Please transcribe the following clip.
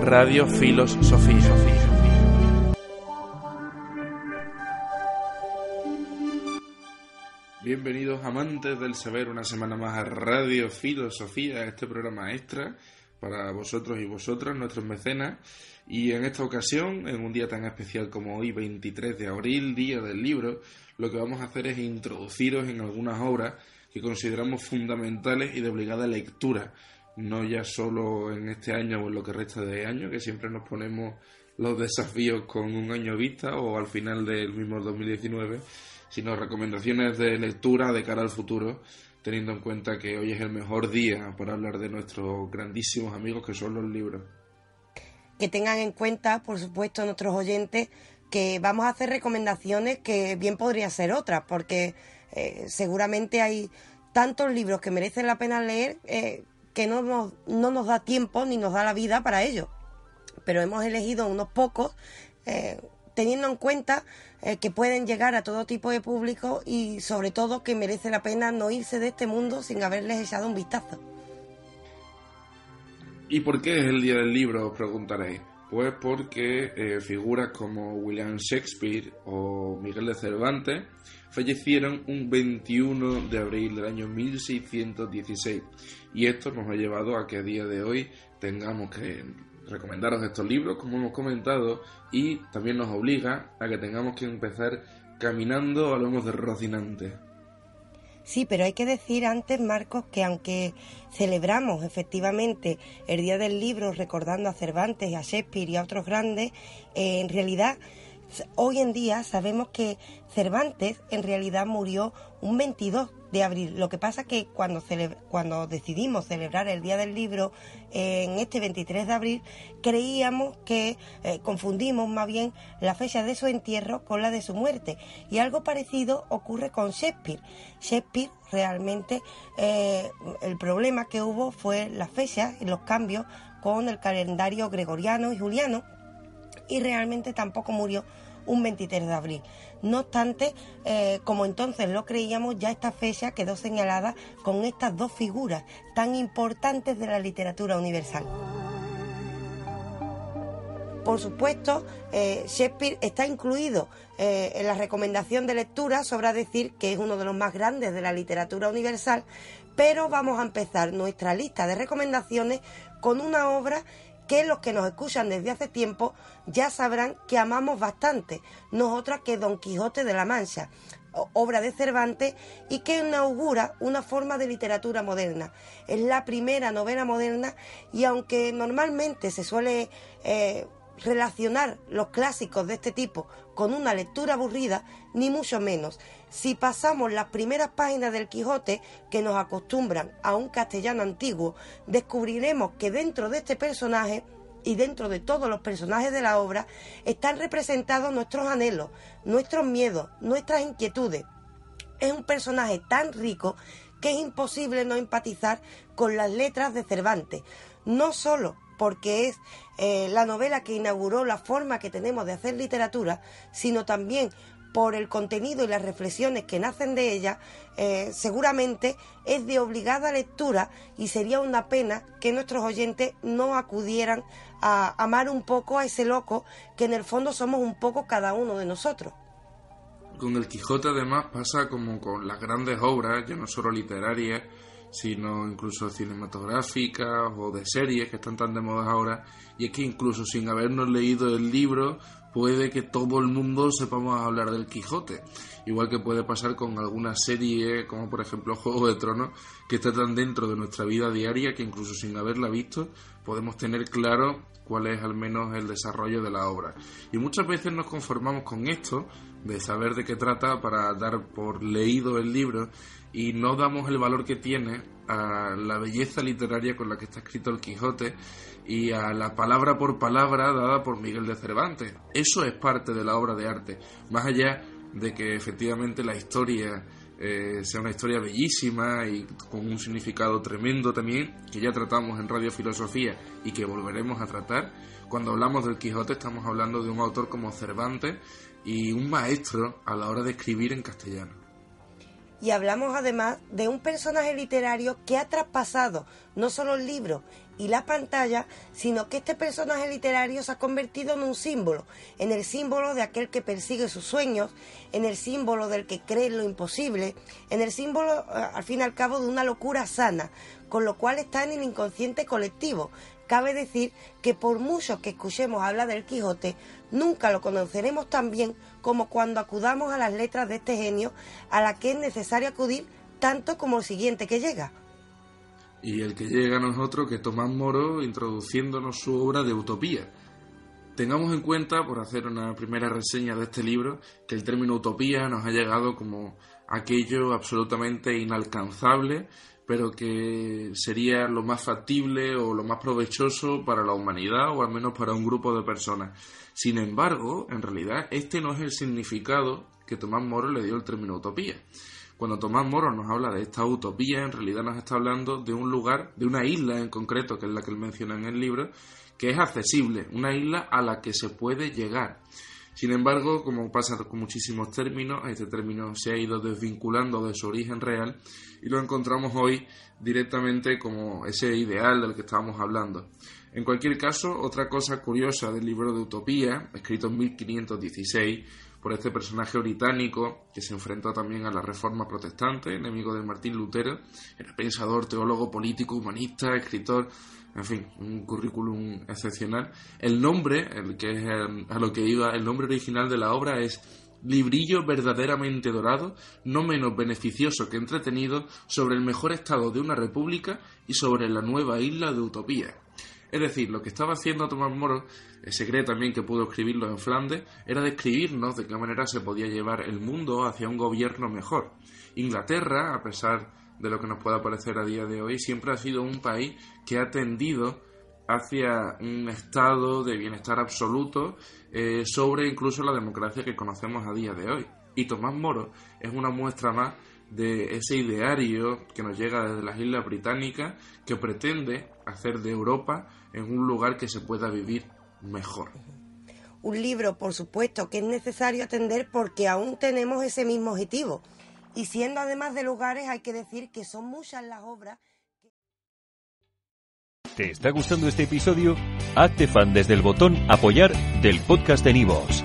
Radio Filos Sofía. Bienvenidos amantes del saber una semana más a Radio Filosofía, este programa extra para vosotros y vosotras, nuestros mecenas. Y en esta ocasión, en un día tan especial como hoy, 23 de abril, Día del Libro, lo que vamos a hacer es introduciros en algunas obras que consideramos fundamentales y de obligada lectura no ya solo en este año o en lo que resta de año, que siempre nos ponemos los desafíos con un año vista o al final del mismo 2019, sino recomendaciones de lectura de cara al futuro, teniendo en cuenta que hoy es el mejor día para hablar de nuestros grandísimos amigos que son los libros. Que tengan en cuenta, por supuesto, nuestros oyentes, que vamos a hacer recomendaciones que bien podría ser otras, porque eh, seguramente hay tantos libros que merecen la pena leer eh, que no nos, no nos da tiempo ni nos da la vida para ello. Pero hemos elegido unos pocos, eh, teniendo en cuenta eh, que pueden llegar a todo tipo de público y sobre todo que merece la pena no irse de este mundo sin haberles echado un vistazo. ¿Y por qué es el Día del Libro? Os preguntaréis. Pues porque eh, figuras como William Shakespeare o Miguel de Cervantes fallecieron un 21 de abril del año 1616 y esto nos ha llevado a que a día de hoy tengamos que recomendaros estos libros, como hemos comentado, y también nos obliga a que tengamos que empezar caminando a lomos de Rocinante. Sí, pero hay que decir antes, Marcos, que aunque celebramos efectivamente el Día del Libro recordando a Cervantes, a Shakespeare y a otros grandes, eh, en realidad hoy en día sabemos que Cervantes en realidad murió un 22 de abril. Lo que pasa que cuando, cuando decidimos celebrar el Día del Libro en este 23 de abril, creíamos que eh, confundimos más bien la fecha de su entierro con la de su muerte. Y algo parecido ocurre con Shakespeare. Shakespeare realmente eh, el problema que hubo fue la fecha y los cambios con el calendario gregoriano y juliano y realmente tampoco murió un 23 de abril. No obstante, eh, como entonces lo creíamos, ya esta fecha quedó señalada con estas dos figuras tan importantes de la literatura universal. Por supuesto, eh, Shakespeare está incluido eh, en la recomendación de lectura, sobra decir que es uno de los más grandes de la literatura universal, pero vamos a empezar nuestra lista de recomendaciones con una obra que los que nos escuchan desde hace tiempo ya sabrán que amamos bastante, no otra que Don Quijote de la Mancha, obra de Cervantes y que inaugura una forma de literatura moderna. Es la primera novela moderna y aunque normalmente se suele eh, relacionar los clásicos de este tipo con una lectura aburrida, ni mucho menos. Si pasamos las primeras páginas del Quijote, que nos acostumbran a un castellano antiguo, descubriremos que dentro de este personaje y dentro de todos los personajes de la obra están representados nuestros anhelos, nuestros miedos, nuestras inquietudes. Es un personaje tan rico que es imposible no empatizar con las letras de Cervantes, no solo porque es eh, la novela que inauguró la forma que tenemos de hacer literatura, sino también por el contenido y las reflexiones que nacen de ella, eh, seguramente es de obligada lectura y sería una pena que nuestros oyentes no acudieran a amar un poco a ese loco que en el fondo somos un poco cada uno de nosotros. Con el Quijote además pasa como con las grandes obras, ya no solo literarias, sino incluso cinematográficas o de series que están tan de moda ahora, y es que incluso sin habernos leído el libro, puede que todo el mundo sepamos hablar del Quijote. Igual que puede pasar con alguna serie, como por ejemplo Juego de Tronos, que está tan dentro de nuestra vida diaria que incluso sin haberla visto, podemos tener claro cuál es al menos el desarrollo de la obra. Y muchas veces nos conformamos con esto, de saber de qué trata para dar por leído el libro, y no damos el valor que tiene a la belleza literaria con la que está escrito el Quijote y a la palabra por palabra dada por Miguel de Cervantes. Eso es parte de la obra de arte, más allá de que efectivamente la historia eh, sea una historia bellísima y con un significado tremendo también, que ya tratamos en Radio Filosofía y que volveremos a tratar. Cuando hablamos del Quijote estamos hablando de un autor como Cervantes y un maestro a la hora de escribir en castellano y hablamos además de un personaje literario que ha traspasado no solo el libro y la pantalla, sino que este personaje literario se ha convertido en un símbolo, en el símbolo de aquel que persigue sus sueños, en el símbolo del que cree en lo imposible, en el símbolo, eh, al fin y al cabo, de una locura sana, con lo cual está en el inconsciente colectivo. Cabe decir que por mucho que escuchemos hablar del Quijote, nunca lo conoceremos tan bien como cuando acudamos a las letras de este genio a la que es necesario acudir tanto como el siguiente que llega. Y el que llega a nosotros que Tomás Moro introduciéndonos su obra de utopía. Tengamos en cuenta, por hacer una primera reseña de este libro, que el término utopía nos ha llegado como aquello absolutamente inalcanzable, pero que sería lo más factible o lo más provechoso para la humanidad o al menos para un grupo de personas. Sin embargo, en realidad, este no es el significado que Tomás Moro le dio al término utopía. Cuando Tomás Moro nos habla de esta utopía, en realidad nos está hablando de un lugar, de una isla en concreto, que es la que él menciona en el libro, que es accesible, una isla a la que se puede llegar. Sin embargo, como pasa con muchísimos términos, este término se ha ido desvinculando de su origen real y lo encontramos hoy directamente como ese ideal del que estábamos hablando. En cualquier caso, otra cosa curiosa del libro de Utopía, escrito en 1516 por este personaje británico que se enfrentó también a la reforma protestante, enemigo de Martín Lutero, era pensador, teólogo, político, humanista, escritor, en fin, un currículum excepcional. El nombre, el que es a lo que iba, el nombre original de la obra es librillo verdaderamente dorado, no menos beneficioso que entretenido, sobre el mejor estado de una república y sobre la nueva isla de Utopía. Es decir, lo que estaba haciendo Tomás Moro, se cree también que pudo escribirlo en Flandes, era describirnos de qué manera se podía llevar el mundo hacia un gobierno mejor. Inglaterra, a pesar de lo que nos pueda parecer a día de hoy, siempre ha sido un país que ha tendido hacia un estado de bienestar absoluto eh, sobre incluso la democracia que conocemos a día de hoy. Y Tomás Moro es una muestra más de ese ideario que nos llega desde las Islas Británicas que pretende hacer de Europa en un lugar que se pueda vivir mejor. Un libro, por supuesto, que es necesario atender porque aún tenemos ese mismo objetivo. Y siendo además de lugares, hay que decir que son muchas las obras. ¿Te está gustando este episodio? Hazte fan desde el botón Apoyar del podcast de Nivos.